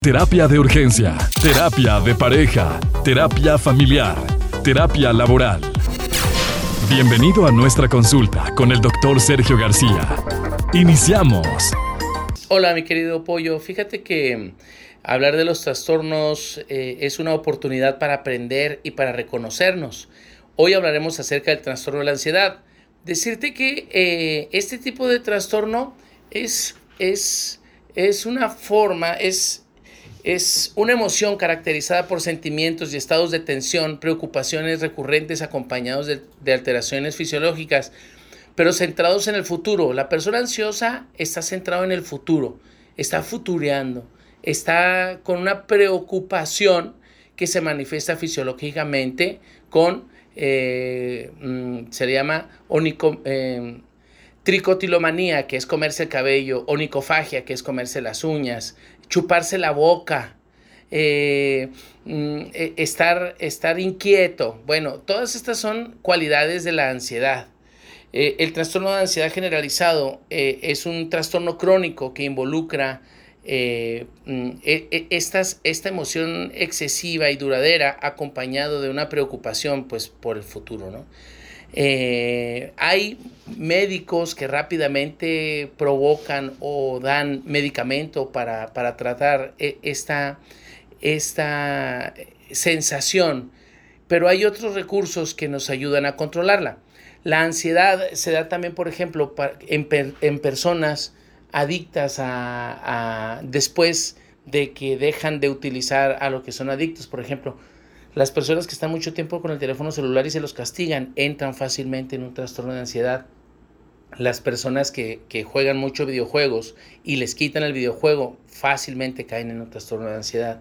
Terapia de urgencia, terapia de pareja, terapia familiar, terapia laboral. Bienvenido a nuestra consulta con el doctor Sergio García. Iniciamos. Hola mi querido Pollo, fíjate que hablar de los trastornos eh, es una oportunidad para aprender y para reconocernos. Hoy hablaremos acerca del trastorno de la ansiedad. Decirte que eh, este tipo de trastorno es, es, es una forma, es es una emoción caracterizada por sentimientos y estados de tensión, preocupaciones recurrentes acompañados de, alteraciones fisiológicas, pero centrados en el futuro. La persona ansiosa está centrado en el futuro, está futureando, está con una preocupación que se manifiesta fisiológicamente con, eh, mm, se le llama eh, tricotilomanía, que es comerse el cabello, onicofagia, que es comerse las uñas, chuparse la boca, eh, mm, e, estar, estar inquieto. Bueno, todas estas son cualidades de la ansiedad. Eh, el trastorno de ansiedad generalizado eh, es un trastorno crónico que involucra mm, e, e, estas, esta emoción excesiva y duradera acompañado de una preocupación pues, por el futuro. ¿no? Eh, hay médicos que rápidamente provocan o dan medicamento para, tratar e, esta, esta sensación, pero hay otros recursos que nos ayudan a controlarla. La ansiedad se da también, por ejemplo, en, personas adictas a, después de que dejan de utilizar a lo que son adictos. Por ejemplo, las personas que están mucho tiempo con el teléfono celular y se los castigan entran fácilmente en un trastorno de ansiedad. Las personas que, juegan mucho videojuegos y les quitan el videojuego fácilmente caen en un trastorno de ansiedad.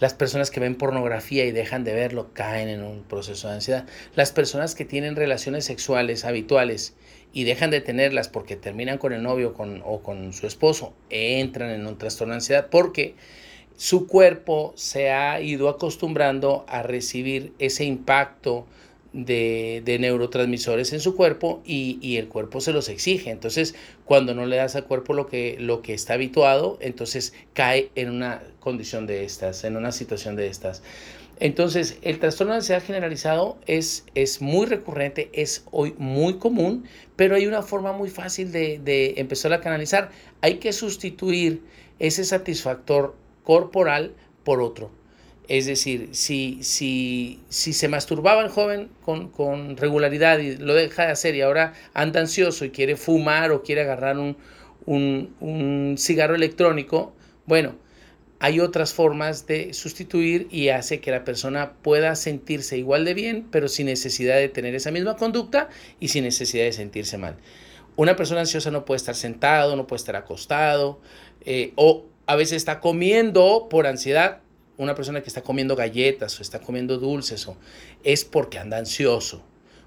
Las personas que ven pornografía y dejan de verlo caen en un proceso de ansiedad. Las personas que tienen relaciones sexuales habituales y dejan de tenerlas porque terminan con el novio o con su esposo entran en un trastorno de ansiedad porque su cuerpo se ha ido acostumbrando a recibir ese impacto de, neurotransmisores en su cuerpo y, el cuerpo se los exige. Entonces, cuando no le das al cuerpo lo que, lo que está habituado, entonces cae en una condición de estas, en una situación de estas. Entonces, el trastorno de ansiedad generalizado es, es muy recurrente, es hoy muy común, pero hay una forma muy fácil de, de empezar a canalizar. Hay que sustituir ese satisfactor corporal por otro. Es decir, si, si, si se masturbaba el joven con, con, regularidad y lo deja de hacer y ahora anda ansioso y quiere fumar o quiere agarrar un, un, cigarro electrónico, bueno, hay otras formas de sustituir y hace que la persona pueda sentirse igual de bien, pero sin necesidad de tener esa misma conducta y sin necesidad de sentirse mal. Una persona ansiosa no puede estar sentado, no puede estar acostado, eh, o a veces está comiendo por ansiedad. Una persona que está comiendo galletas o está comiendo dulces o es porque anda ansioso.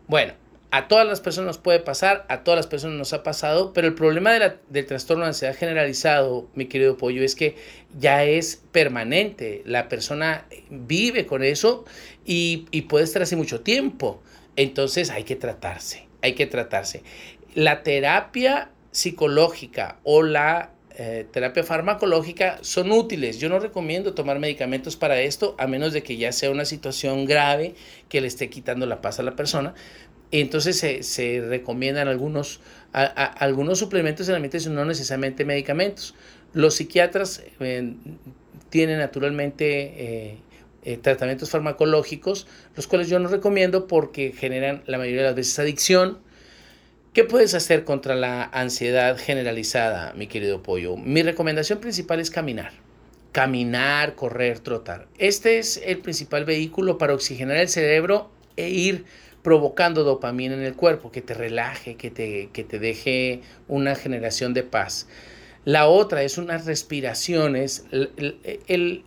Bueno, a todas las personas nos puede pasar, a todas las personas nos ha pasado, pero el problema del trastorno de ansiedad generalizado, mi querido Pollo, es que ya es permanente. La persona vive con eso y, y puede estar así mucho tiempo. Entonces hay que tratarse, hay que tratarse. La terapia psicológica o la eh, terapia farmacológica son útiles. Yo no recomiendo tomar medicamentos para esto a menos de que ya sea una situación grave que le esté quitando la paz a la persona. Entonces se, recomiendan algunos, algunos suplementos en la no necesariamente medicamentos. Los psiquiatras eh, tienen naturalmente eh, tratamientos farmacológicos, los cuales yo no recomiendo porque generan la mayoría de las veces adicción, ¿Qué puedes hacer contra la ansiedad generalizada, mi querido pollo? Mi recomendación principal es caminar. Caminar, correr, trotar. Este es el principal vehículo para oxigenar el cerebro e ir provocando dopamina en el cuerpo, que te relaje, que te, que te deje una generación de paz. La otra es unas respiraciones. el, el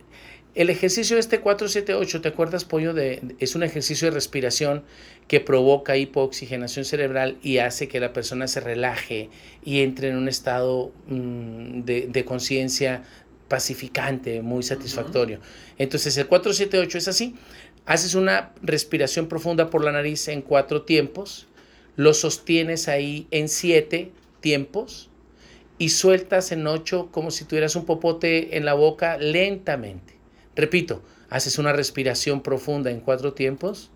ejercicio este 478, ¿te acuerdas, Pollo? De, es un ejercicio de respiración que provoca hipooxigenación cerebral y hace que la persona se relaje y entre en un estado mm, de, conciencia pacificante, muy satisfactorio. Entonces el 478 es así. Haces una respiración profunda por la nariz en cuatro tiempos, lo sostienes ahí en siete tiempos y sueltas en 8 como si tuvieras un popote en la boca lentamente. Repito, haces una respiración profunda en cuatro tiempos,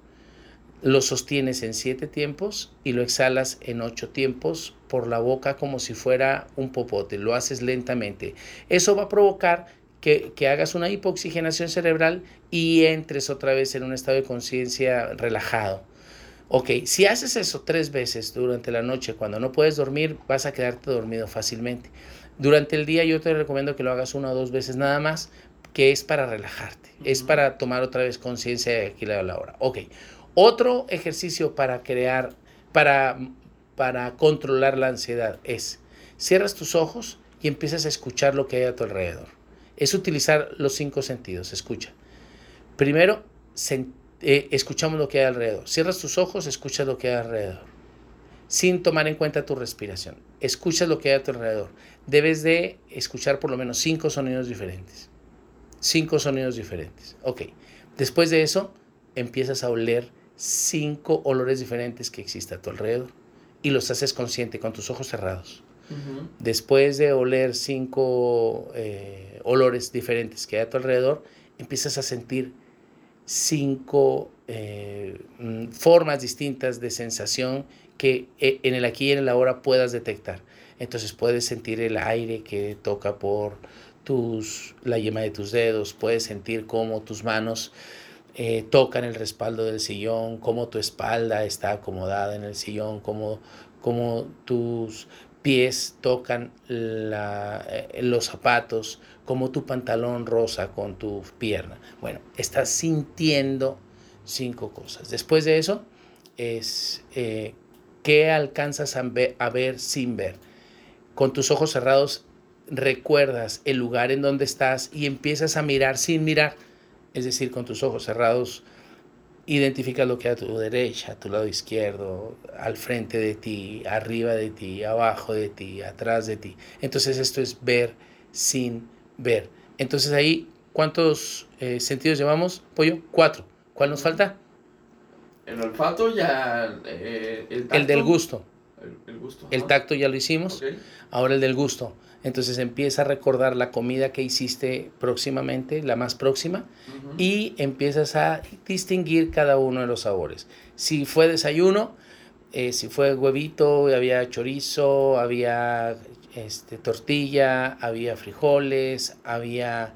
lo sostienes en siete tiempos y lo exhalas en ocho tiempos por la boca como si fuera un popote. Lo haces lentamente. Eso va a provocar que, que, hagas una hipoxigenación cerebral y entres otra vez en un estado de conciencia relajado. Ok, si haces eso tres veces durante la noche cuando no puedes dormir, vas a quedarte dormido fácilmente. Durante el día yo te recomiendo que lo hagas una o dos veces nada más, que es para relajarte, es para tomar otra vez conciencia de aquí a la hora. Ok, otro ejercicio para crear, para, para controlar la ansiedad es, cierras tus ojos y empiezas a escuchar lo que hay a tu alrededor. Es utilizar los cinco sentidos, escucha. Primero, eh, escuchamos lo que hay alrededor. Cierras tus ojos, escuchas lo que hay alrededor. Sin tomar en cuenta tu respiración. Escuchas lo que hay a tu alrededor. Debes de escuchar por lo menos cinco sonidos diferentes. Cinco sonidos diferentes. Ok. Después de eso, empiezas a oler cinco olores diferentes que existen a tu alrededor. Y los haces consciente con tus ojos cerrados. Después de oler cinco eh, olores diferentes que hay a tu alrededor, empiezas a sentir cinco eh, mm, formas distintas de sensación que eh, en el aquí y en el ahora puedas detectar. Entonces puedes sentir el aire que toca por tus, la yema de tus dedos, puedes sentir cómo tus manos eh, tocan el respaldo del sillón, cómo tu espalda está acomodada en el sillón, cómo, cómo tus pies tocan eh, los zapatos, como tu pantalón rosa con tu pierna. Bueno, estás sintiendo cinco cosas. Después de eso es eh, qué alcanzas a ver, a ver sin ver. Con tus ojos cerrados recuerdas el lugar en donde estás y empiezas a mirar sin mirar. Es decir, con tus ojos cerrados Identifica lo que hay a tu derecha, a tu lado izquierdo, al frente de ti, arriba de ti, abajo de ti, atrás de ti. Entonces esto es ver sin ver. Entonces ahí, ¿cuántos eh, sentidos llevamos, Pollo? Cuatro. ¿Cuál nos falta? El olfato ya... Eh, el, del gusto. El, tacto ya lo hicimos. Ahora el del gusto. Entonces empieza a recordar la comida que hiciste próximamente, la más próxima, y empiezas a distinguir cada uno de los sabores. Si fue desayuno, eh, si fue huevito, había chorizo, había este, tortilla, había frijoles, había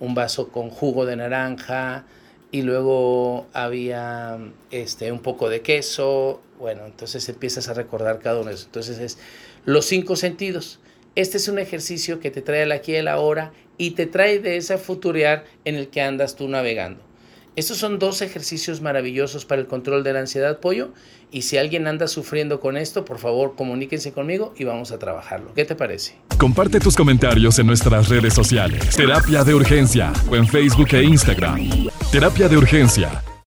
un vaso con jugo de naranja y luego había este, un poco de queso. Bueno, entonces empiezas a recordar cada uno de esos. Entonces es los cinco sentidos. Este es un ejercicio que te trae al aquí y la ahora y te trae de ese futurear en el que andas tú navegando. Estos son dos ejercicios maravillosos para el control de la ansiedad, pollo. Y si alguien anda sufriendo con esto, por favor, comuníquense conmigo y vamos a trabajarlo. ¿Qué te parece? Comparte tus comentarios en nuestras redes sociales. Terapia de Urgencia o en Facebook e Instagram. Terapia de Urgencia